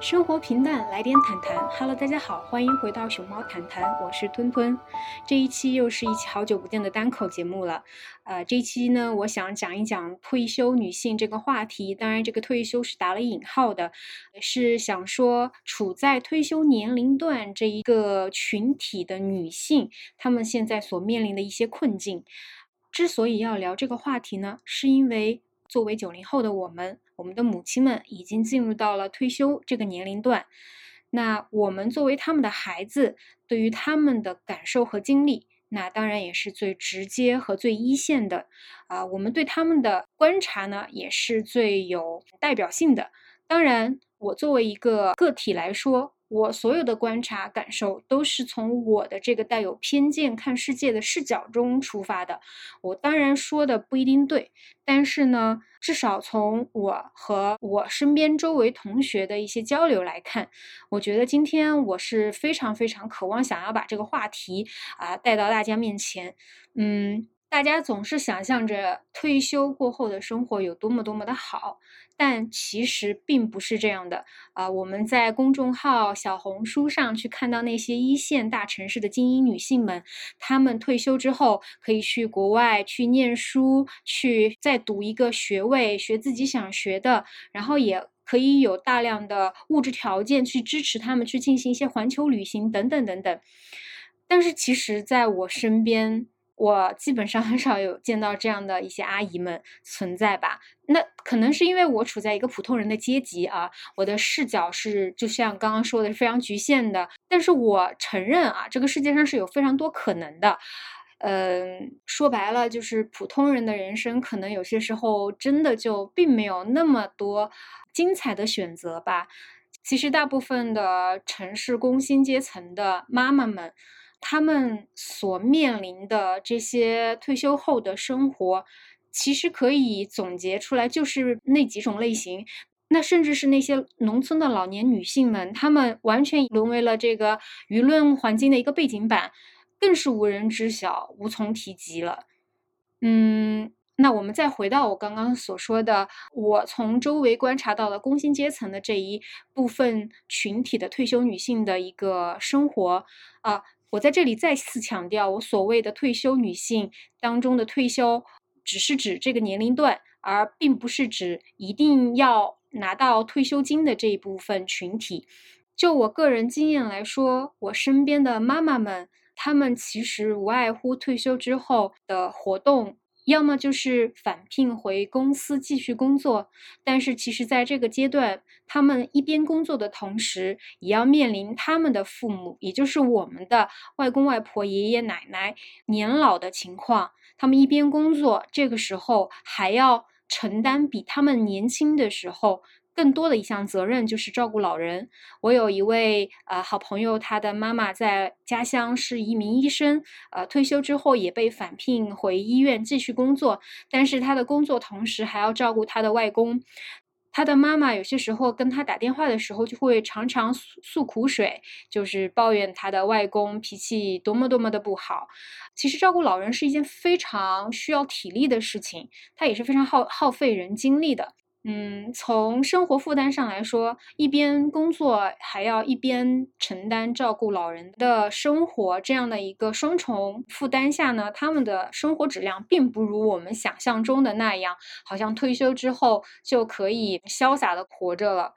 生活平淡，来点谈谈。Hello，大家好，欢迎回到熊猫谈谈，我是吞吞。这一期又是一期好久不见的单口节目了。呃，这一期呢，我想讲一讲退休女性这个话题。当然，这个退休是打了引号的，是想说处在退休年龄段这一个群体的女性，她们现在所面临的一些困境。之所以要聊这个话题呢，是因为作为九零后的我们。我们的母亲们已经进入到了退休这个年龄段，那我们作为他们的孩子，对于他们的感受和经历，那当然也是最直接和最一线的啊。我们对他们的观察呢，也是最有代表性的。当然，我作为一个个体来说。我所有的观察感受都是从我的这个带有偏见看世界的视角中出发的。我当然说的不一定对，但是呢，至少从我和我身边周围同学的一些交流来看，我觉得今天我是非常非常渴望想要把这个话题啊带到大家面前。嗯，大家总是想象着退休过后的生活有多么多么的好。但其实并不是这样的啊！我们在公众号、小红书上去看到那些一线大城市的精英女性们，她们退休之后可以去国外去念书，去再读一个学位，学自己想学的，然后也可以有大量的物质条件去支持她们去进行一些环球旅行等等等等。但是其实，在我身边，我基本上很少有见到这样的一些阿姨们存在吧？那可能是因为我处在一个普通人的阶级啊，我的视角是就像刚刚说的是非常局限的。但是我承认啊，这个世界上是有非常多可能的。嗯，说白了就是普通人的人生可能有些时候真的就并没有那么多精彩的选择吧。其实大部分的城市工薪阶层的妈妈们。他们所面临的这些退休后的生活，其实可以总结出来，就是那几种类型。那甚至是那些农村的老年女性们，她们完全沦为了这个舆论环境的一个背景板，更是无人知晓、无从提及了。嗯，那我们再回到我刚刚所说的，我从周围观察到的工薪阶层的这一部分群体的退休女性的一个生活啊。我在这里再次强调，我所谓的退休女性当中的退休，只是指这个年龄段，而并不是指一定要拿到退休金的这一部分群体。就我个人经验来说，我身边的妈妈们，她们其实无外乎退休之后的活动。要么就是返聘回公司继续工作，但是其实在这个阶段，他们一边工作的同时，也要面临他们的父母，也就是我们的外公外婆、爷爷奶奶年老的情况。他们一边工作，这个时候还要承担比他们年轻的时候。更多的一项责任就是照顾老人。我有一位呃好朋友，他的妈妈在家乡是一名医生，呃退休之后也被返聘回医院继续工作，但是他的工作同时还要照顾他的外公。他的妈妈有些时候跟他打电话的时候，就会常常诉诉苦水，就是抱怨他的外公脾气多么多么的不好。其实照顾老人是一件非常需要体力的事情，它也是非常耗耗费人精力的。嗯，从生活负担上来说，一边工作还要一边承担照顾老人的生活，这样的一个双重负担下呢，他们的生活质量并不如我们想象中的那样，好像退休之后就可以潇洒的活着了。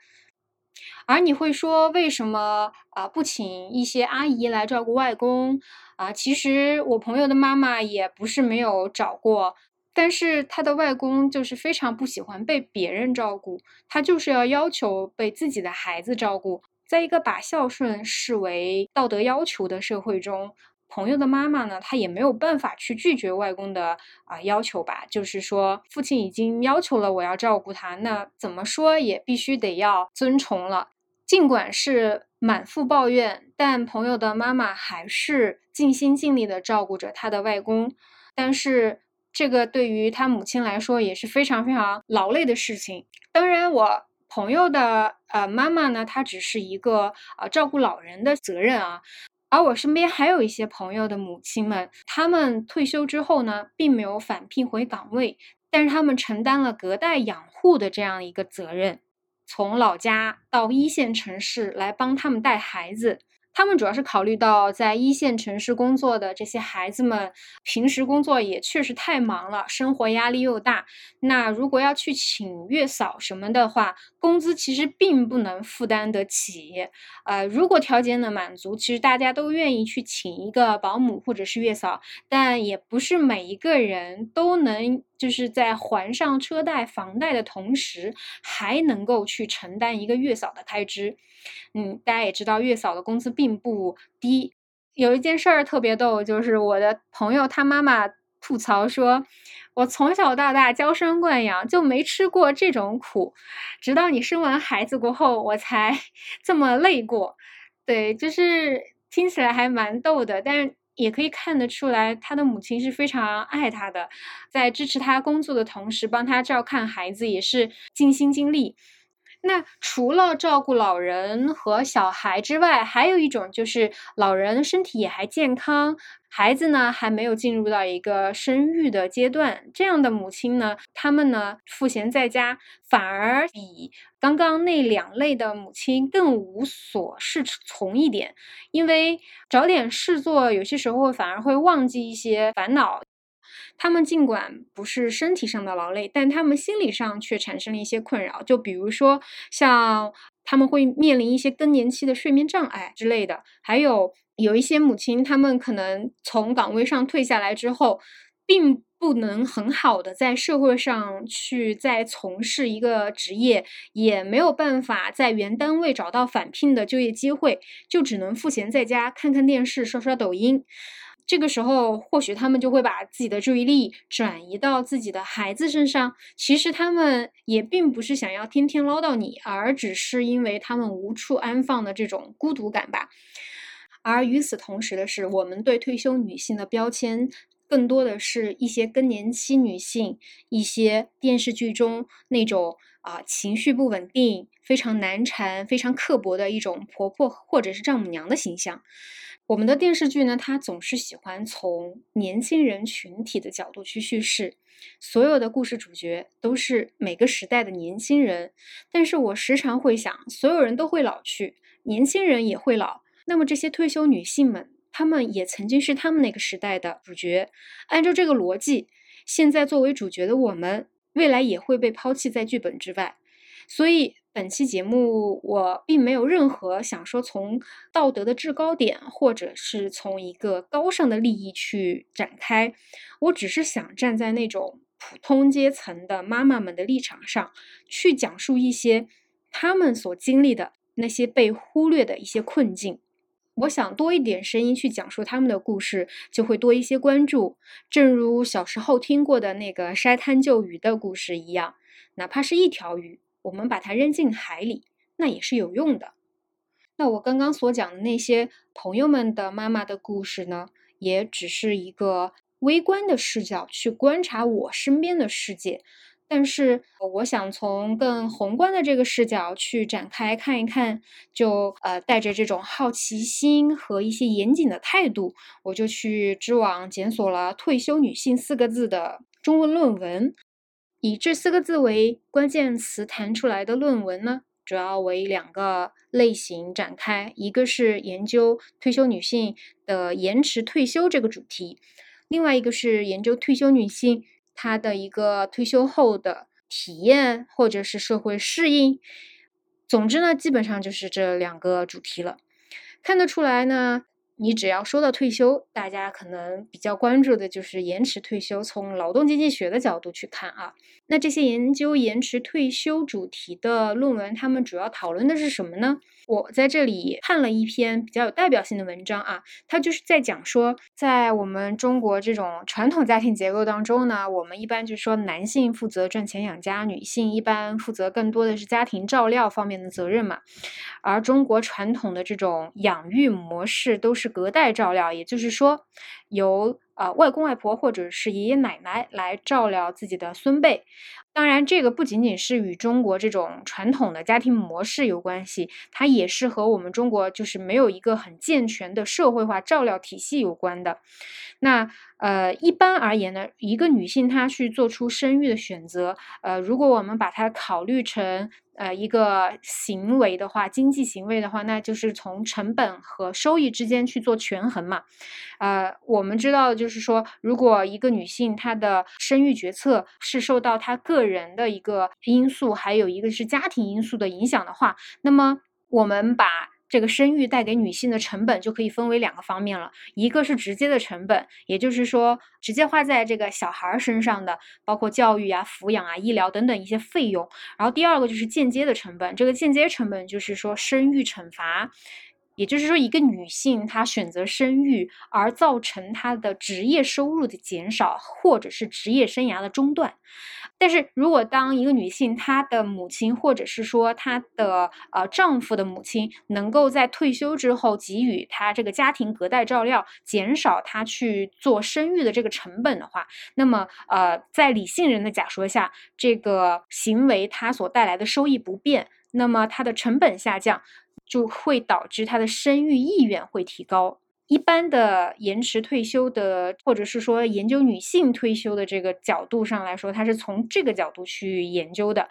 而你会说，为什么啊不请一些阿姨来照顾外公啊？其实我朋友的妈妈也不是没有找过。但是他的外公就是非常不喜欢被别人照顾，他就是要要求被自己的孩子照顾。在一个把孝顺视为道德要求的社会中，朋友的妈妈呢，她也没有办法去拒绝外公的啊要求吧？就是说，父亲已经要求了我要照顾他，那怎么说也必须得要遵从了。尽管是满腹抱怨，但朋友的妈妈还是尽心尽力的照顾着他的外公，但是。这个对于他母亲来说也是非常非常劳累的事情。当然，我朋友的呃妈妈呢，她只是一个呃照顾老人的责任啊。而我身边还有一些朋友的母亲们，他们退休之后呢，并没有返聘回岗位，但是他们承担了隔代养护的这样一个责任，从老家到一线城市来帮他们带孩子。他们主要是考虑到在一线城市工作的这些孩子们，平时工作也确实太忙了，生活压力又大。那如果要去请月嫂什么的话，工资其实并不能负担得起。呃，如果条件能满足，其实大家都愿意去请一个保姆或者是月嫂，但也不是每一个人都能。就是在还上车贷、房贷的同时，还能够去承担一个月嫂的开支。嗯，大家也知道，月嫂的工资并不低。有一件事儿特别逗，就是我的朋友他妈妈吐槽说：“我从小到大娇生惯养，就没吃过这种苦，直到你生完孩子过后，我才 这么累过。”对，就是听起来还蛮逗的，但是。也可以看得出来，他的母亲是非常爱他的，在支持他工作的同时，帮他照看孩子也是尽心尽力。那除了照顾老人和小孩之外，还有一种就是老人身体也还健康。孩子呢还没有进入到一个生育的阶段，这样的母亲呢，他们呢赋闲在家，反而比刚刚那两类的母亲更无所适从一点，因为找点事做，有些时候反而会忘记一些烦恼。他们尽管不是身体上的劳累，但他们心理上却产生了一些困扰，就比如说像他们会面临一些更年期的睡眠障碍之类的，还有。有一些母亲，他们可能从岗位上退下来之后，并不能很好的在社会上去再从事一个职业，也没有办法在原单位找到返聘的就业机会，就只能赋闲在家看看电视、刷刷抖音。这个时候，或许他们就会把自己的注意力转移到自己的孩子身上。其实他们也并不是想要天天唠叨你，而只是因为他们无处安放的这种孤独感吧。而与此同时的是，我们对退休女性的标签，更多的是一些更年期女性，一些电视剧中那种啊情绪不稳定、非常难缠、非常刻薄的一种婆婆或者是丈母娘的形象。我们的电视剧呢，它总是喜欢从年轻人群体的角度去叙事，所有的故事主角都是每个时代的年轻人。但是我时常会想，所有人都会老去，年轻人也会老。那么这些退休女性们，她们也曾经是他们那个时代的主角。按照这个逻辑，现在作为主角的我们，未来也会被抛弃在剧本之外。所以本期节目，我并没有任何想说从道德的制高点，或者是从一个高尚的利益去展开。我只是想站在那种普通阶层的妈妈们的立场上，去讲述一些他们所经历的那些被忽略的一些困境。我想多一点声音去讲述他们的故事，就会多一些关注。正如小时候听过的那个筛滩救鱼的故事一样，哪怕是一条鱼，我们把它扔进海里，那也是有用的。那我刚刚所讲的那些朋友们的妈妈的故事呢，也只是一个微观的视角去观察我身边的世界。但是，我想从更宏观的这个视角去展开看一看，就呃带着这种好奇心和一些严谨的态度，我就去知网检索了“退休女性”四个字的中文论文。以这四个字为关键词弹出来的论文呢，主要为两个类型展开，一个是研究退休女性的延迟退休这个主题，另外一个是研究退休女性。她的一个退休后的体验，或者是社会适应，总之呢，基本上就是这两个主题了。看得出来呢。你只要说到退休，大家可能比较关注的就是延迟退休。从劳动经济学的角度去看啊，那这些研究延迟退休主题的论文，他们主要讨论的是什么呢？我在这里看了一篇比较有代表性的文章啊，它就是在讲说，在我们中国这种传统家庭结构当中呢，我们一般就说男性负责赚钱养家，女性一般负责更多的是家庭照料方面的责任嘛。而中国传统的这种养育模式都是隔代照料，也就是说，由啊外公外婆或者是爷爷奶奶来照料自己的孙辈。当然，这个不仅仅是与中国这种传统的家庭模式有关系，它也是和我们中国就是没有一个很健全的社会化照料体系有关的。那呃，一般而言呢，一个女性她去做出生育的选择，呃，如果我们把它考虑成呃一个行为的话，经济行为的话，那就是从成本和收益之间去做权衡嘛。呃，我们知道就是说，如果一个女性她的生育决策是受到她个人的一个因素，还有一个是家庭因素的影响的话，那么我们把这个生育带给女性的成本就可以分为两个方面了，一个是直接的成本，也就是说直接花在这个小孩身上的，包括教育啊、抚养啊、医疗等等一些费用；然后第二个就是间接的成本，这个间接成本就是说生育惩罚。也就是说，一个女性她选择生育而造成她的职业收入的减少，或者是职业生涯的中断。但是如果当一个女性她的母亲，或者是说她的呃丈夫的母亲，能够在退休之后给予她这个家庭隔代照料，减少她去做生育的这个成本的话，那么呃，在理性人的假说下，这个行为它所带来的收益不变，那么它的成本下降。就会导致他的生育意愿会提高。一般的延迟退休的，或者是说研究女性退休的这个角度上来说，它是从这个角度去研究的。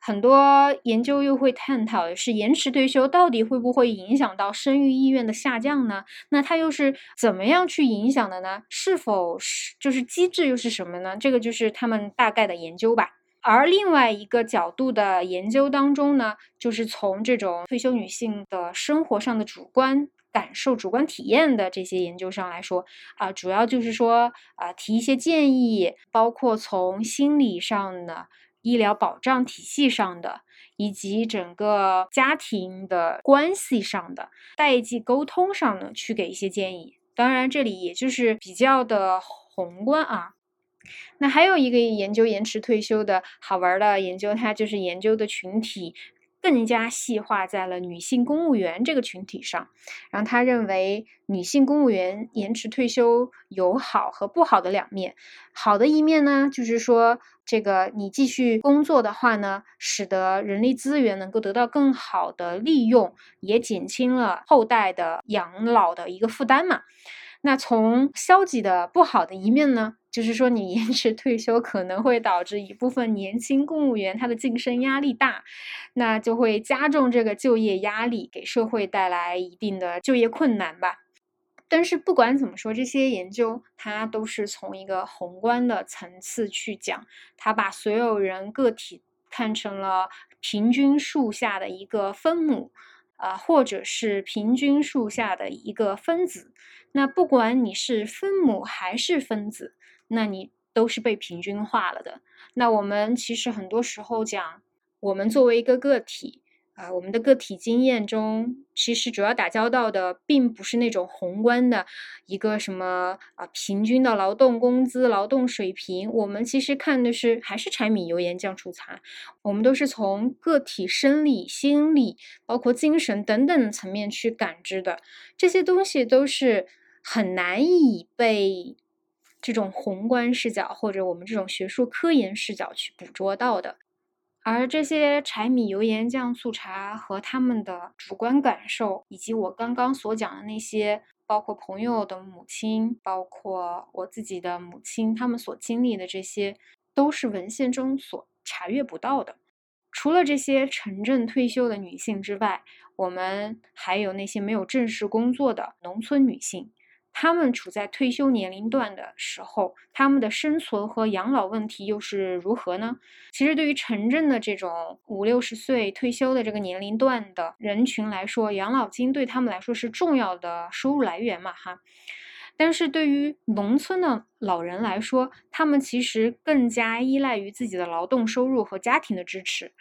很多研究又会探讨的是延迟退休到底会不会影响到生育意愿的下降呢？那它又是怎么样去影响的呢？是否是就是机制又是什么呢？这个就是他们大概的研究吧。而另外一个角度的研究当中呢，就是从这种退休女性的生活上的主观感受、主观体验的这些研究上来说，啊，主要就是说啊，提一些建议，包括从心理上的、医疗保障体系上的，以及整个家庭的关系上的代际沟通上呢，去给一些建议。当然，这里也就是比较的宏观啊。那还有一个研究延迟退休的好玩的研究，它就是研究的群体更加细化在了女性公务员这个群体上。然后他认为女性公务员延迟退休有好和不好的两面。好的一面呢，就是说这个你继续工作的话呢，使得人力资源能够得到更好的利用，也减轻了后代的养老的一个负担嘛。那从消极的不好的一面呢？就是说，你延迟退休可能会导致一部分年轻公务员他的晋升压力大，那就会加重这个就业压力，给社会带来一定的就业困难吧。但是不管怎么说，这些研究它都是从一个宏观的层次去讲，它把所有人个体看成了平均数下的一个分母，啊，或者是平均数下的一个分子。那不管你是分母还是分子。那你都是被平均化了的。那我们其实很多时候讲，我们作为一个个体啊，我们的个体经验中，其实主要打交道的并不是那种宏观的一个什么啊平均的劳动工资、劳动水平。我们其实看的是还是柴米油盐酱醋茶。我们都是从个体生理、心理，包括精神等等层面去感知的。这些东西都是很难以被。这种宏观视角，或者我们这种学术科研视角去捕捉到的，而这些柴米油盐酱醋茶和他们的主观感受，以及我刚刚所讲的那些，包括朋友的母亲，包括我自己的母亲，他们所经历的这些，都是文献中所查阅不到的。除了这些城镇退休的女性之外，我们还有那些没有正式工作的农村女性。他们处在退休年龄段的时候，他们的生存和养老问题又是如何呢？其实，对于城镇的这种五六十岁退休的这个年龄段的人群来说，养老金对他们来说是重要的收入来源嘛，哈。但是对于农村的老人来说，他们其实更加依赖于自己的劳动收入和家庭的支持，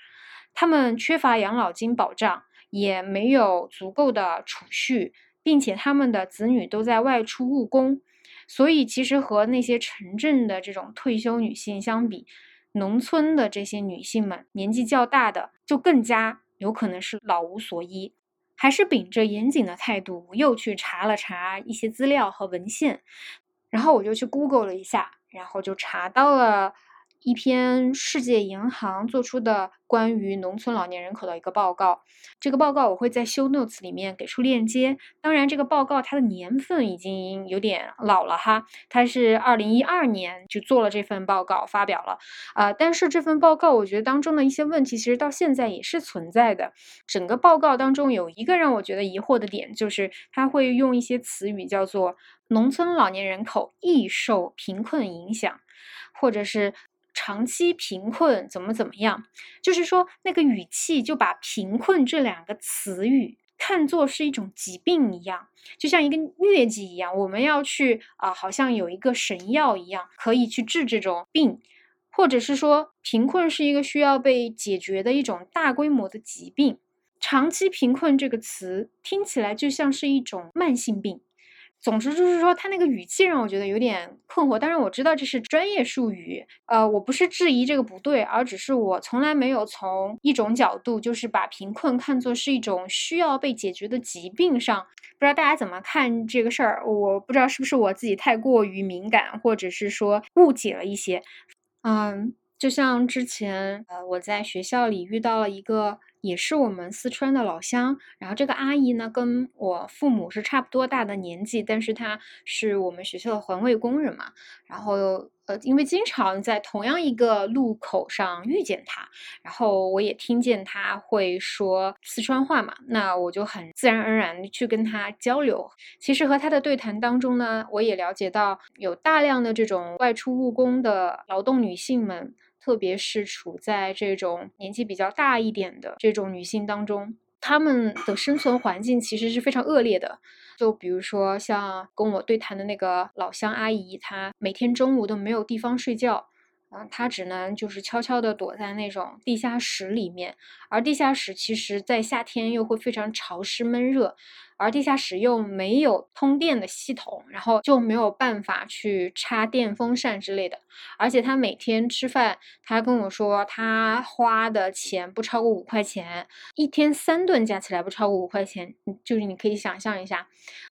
他们缺乏养老金保障，也没有足够的储蓄。并且他们的子女都在外出务工，所以其实和那些城镇的这种退休女性相比，农村的这些女性们年纪较大的就更加有可能是老无所依。还是秉着严谨的态度，又去查了查一些资料和文献，然后我就去 Google 了一下，然后就查到了一篇世界银行做出的关于农村老年人口的一个报告。这个报告我会在修 notes 里面给出链接。当然，这个报告它的年份已经有点老了哈，它是二零一二年就做了这份报告发表了啊。但是这份报告我觉得当中的一些问题其实到现在也是存在的。整个报告当中有一个让我觉得疑惑的点，就是他会用一些词语叫做“农村老年人口易受贫困影响”，或者是。长期贫困怎么怎么样？就是说那个语气就把贫困这两个词语看作是一种疾病一样，就像一个疟疾一样，我们要去啊，好像有一个神药一样可以去治这种病，或者是说贫困是一个需要被解决的一种大规模的疾病。长期贫困这个词听起来就像是一种慢性病。总之就是说，他那个语气让我觉得有点困惑。当然我知道这是专业术语，呃，我不是质疑这个不对，而只是我从来没有从一种角度，就是把贫困看作是一种需要被解决的疾病上。不知道大家怎么看这个事儿？我不知道是不是我自己太过于敏感，或者是说误解了一些。嗯，就像之前，呃，我在学校里遇到了一个。也是我们四川的老乡，然后这个阿姨呢，跟我父母是差不多大的年纪，但是她是我们学校的环卫工人嘛，然后呃，因为经常在同样一个路口上遇见她，然后我也听见她会说四川话嘛，那我就很自然而然去跟她交流。其实和她的对谈当中呢，我也了解到有大量的这种外出务工的劳动女性们。特别是处在这种年纪比较大一点的这种女性当中，她们的生存环境其实是非常恶劣的。就比如说像跟我对谈的那个老乡阿姨，她每天中午都没有地方睡觉，嗯，她只能就是悄悄地躲在那种地下室里面，而地下室其实在夏天又会非常潮湿闷热。而地下室又没有通电的系统，然后就没有办法去插电风扇之类的。而且他每天吃饭，他跟我说他花的钱不超过五块钱，一天三顿加起来不超过五块钱，就是你可以想象一下，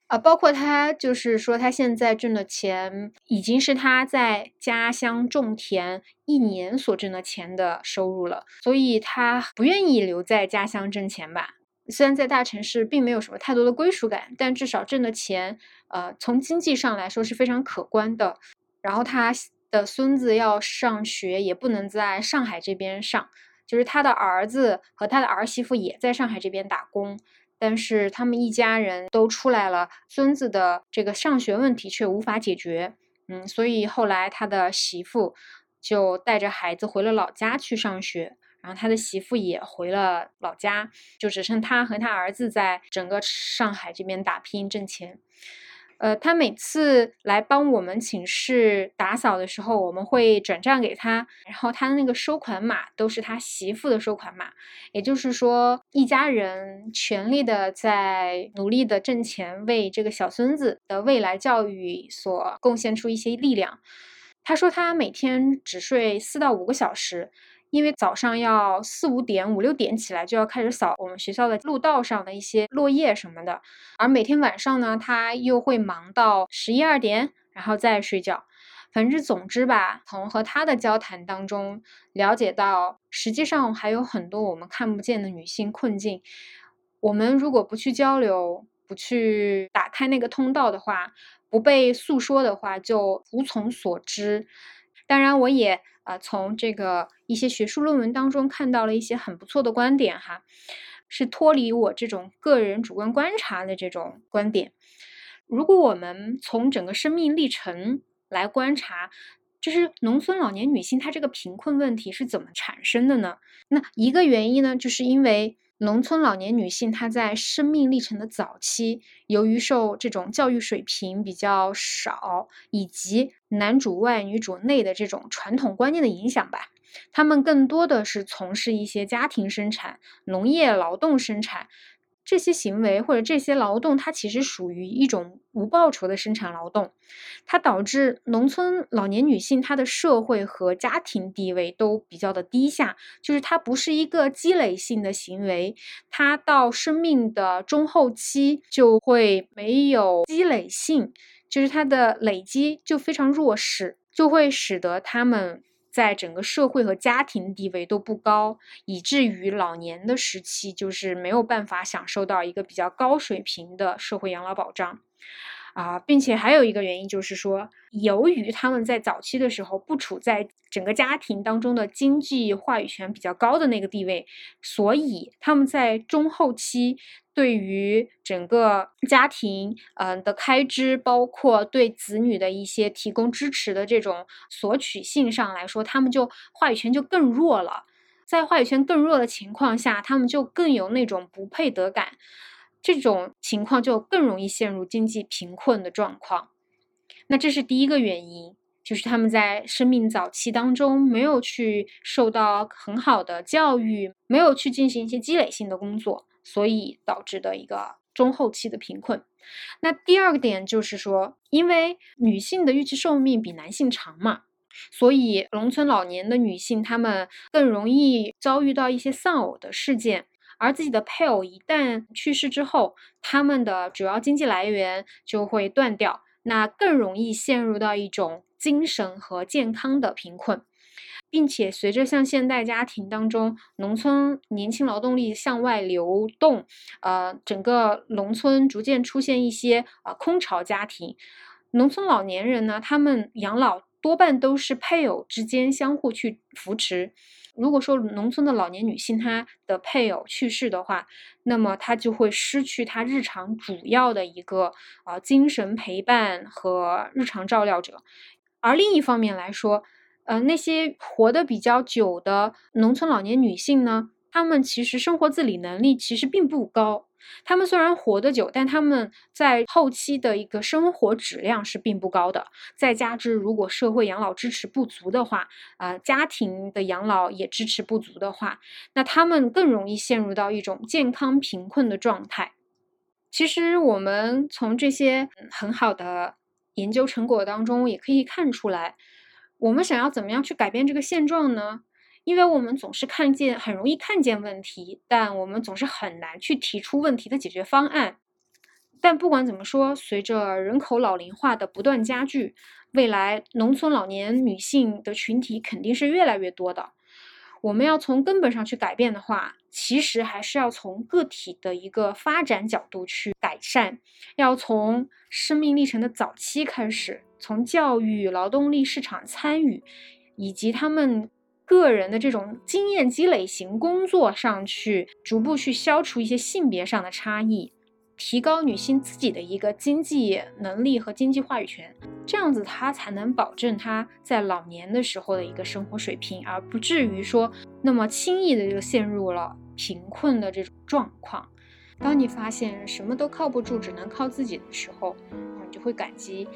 啊，包括他就是说他现在挣的钱已经是他在家乡种田一年所挣的钱的收入了，所以他不愿意留在家乡挣钱吧。虽然在大城市并没有什么太多的归属感，但至少挣的钱，呃，从经济上来说是非常可观的。然后他的孙子要上学，也不能在上海这边上，就是他的儿子和他的儿媳妇也在上海这边打工，但是他们一家人都出来了，孙子的这个上学问题却无法解决。嗯，所以后来他的媳妇就带着孩子回了老家去上学。然后他的媳妇也回了老家，就只剩他和他儿子在整个上海这边打拼挣钱。呃，他每次来帮我们寝室打扫的时候，我们会转账给他，然后他的那个收款码都是他媳妇的收款码，也就是说，一家人全力的在努力的挣钱，为这个小孙子的未来教育所贡献出一些力量。他说他每天只睡四到五个小时。因为早上要四五点、五六点起来，就要开始扫我们学校的路道上的一些落叶什么的。而每天晚上呢，他又会忙到十一二点，然后再睡觉。反正总之吧，从和他的交谈当中了解到，实际上还有很多我们看不见的女性困境。我们如果不去交流，不去打开那个通道的话，不被诉说的话，就无从所知。当然，我也。啊，从这个一些学术论文当中看到了一些很不错的观点哈，是脱离我这种个人主观观察的这种观点。如果我们从整个生命历程来观察，就是农村老年女性她这个贫困问题是怎么产生的呢？那一个原因呢，就是因为。农村老年女性，她在生命历程的早期，由于受这种教育水平比较少，以及男主外女主内的这种传统观念的影响吧，她们更多的是从事一些家庭生产、农业劳动生产。这些行为或者这些劳动，它其实属于一种无报酬的生产劳动，它导致农村老年女性她的社会和家庭地位都比较的低下，就是它不是一个积累性的行为，它到生命的中后期就会没有积累性，就是它的累积就非常弱势，就会使得他们在整个社会和家庭地位都不高，以至于老年的时期就是没有办法享受到一个比较高水平的社会养老保障。啊，并且还有一个原因就是说，由于他们在早期的时候不处在整个家庭当中的经济话语权比较高的那个地位，所以他们在中后期对于整个家庭嗯的开支，包括对子女的一些提供支持的这种索取性上来说，他们就话语权就更弱了。在话语权更弱的情况下，他们就更有那种不配得感。这种情况就更容易陷入经济贫困的状况。那这是第一个原因，就是他们在生命早期当中没有去受到很好的教育，没有去进行一些积累性的工作，所以导致的一个中后期的贫困。那第二个点就是说，因为女性的预期寿命比男性长嘛，所以农村老年的女性她们更容易遭遇到一些丧偶的事件。而自己的配偶一旦去世之后，他们的主要经济来源就会断掉，那更容易陷入到一种精神和健康的贫困，并且随着像现代家庭当中农村年轻劳动力向外流动，呃，整个农村逐渐出现一些啊空巢家庭，农村老年人呢，他们养老多半都是配偶之间相互去扶持。如果说农村的老年女性她的配偶去世的话，那么她就会失去她日常主要的一个啊精神陪伴和日常照料者。而另一方面来说，呃，那些活得比较久的农村老年女性呢，他们其实生活自理能力其实并不高。他们虽然活得久，但他们在后期的一个生活质量是并不高的。再加之，如果社会养老支持不足的话，啊，家庭的养老也支持不足的话，那他们更容易陷入到一种健康贫困的状态。其实，我们从这些很好的研究成果当中也可以看出来，我们想要怎么样去改变这个现状呢？因为我们总是看见，很容易看见问题，但我们总是很难去提出问题的解决方案。但不管怎么说，随着人口老龄化的不断加剧，未来农村老年女性的群体肯定是越来越多的。我们要从根本上去改变的话，其实还是要从个体的一个发展角度去改善，要从生命历程的早期开始，从教育、劳动力市场参与以及他们。个人的这种经验积累型工作上去，逐步去消除一些性别上的差异，提高女性自己的一个经济能力和经济话语权，这样子她才能保证她在老年的时候的一个生活水平，而不至于说那么轻易的就陷入了贫困的这种状况。当你发现什么都靠不住，只能靠自己的时候，你就会感激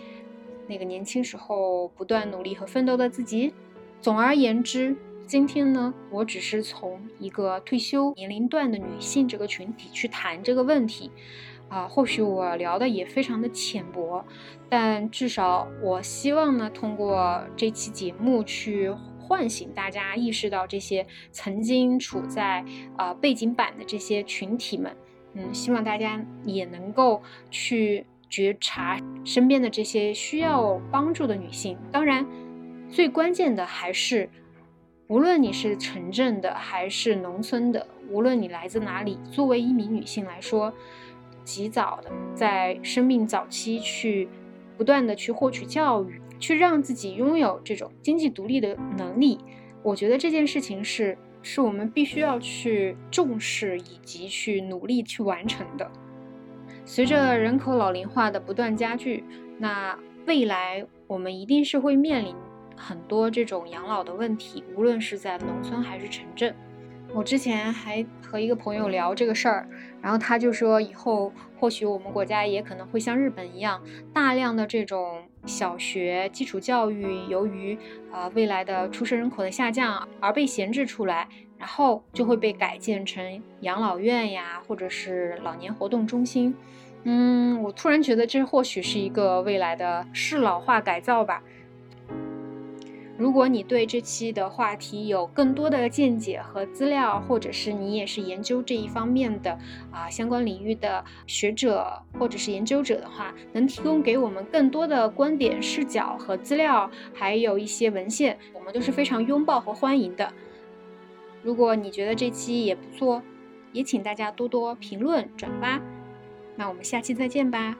那个年轻时候不断努力和奋斗的自己。总而言之，今天呢，我只是从一个退休年龄段的女性这个群体去谈这个问题，啊，或许我聊的也非常的浅薄，但至少我希望呢，通过这期节目去唤醒大家，意识到这些曾经处在啊背景板的这些群体们，嗯，希望大家也能够去觉察身边的这些需要帮助的女性，当然。最关键的还是，无论你是城镇的还是农村的，无论你来自哪里，作为一名女性来说，及早的在生命早期去不断的去获取教育，去让自己拥有这种经济独立的能力，我觉得这件事情是是我们必须要去重视以及去努力去完成的。随着人口老龄化的不断加剧，那未来我们一定是会面临。很多这种养老的问题，无论是在农村还是城镇，我之前还和一个朋友聊这个事儿，然后他就说，以后或许我们国家也可能会像日本一样，大量的这种小学基础教育，由于啊未来的出生人口的下降而被闲置出来，然后就会被改建成养老院呀，或者是老年活动中心。嗯，我突然觉得这或许是一个未来的适老化改造吧。如果你对这期的话题有更多的见解和资料，或者是你也是研究这一方面的啊相关领域的学者或者是研究者的话，能提供给我们更多的观点、视角和资料，还有一些文献，我们都是非常拥抱和欢迎的。如果你觉得这期也不错，也请大家多多评论、转发。那我们下期再见吧。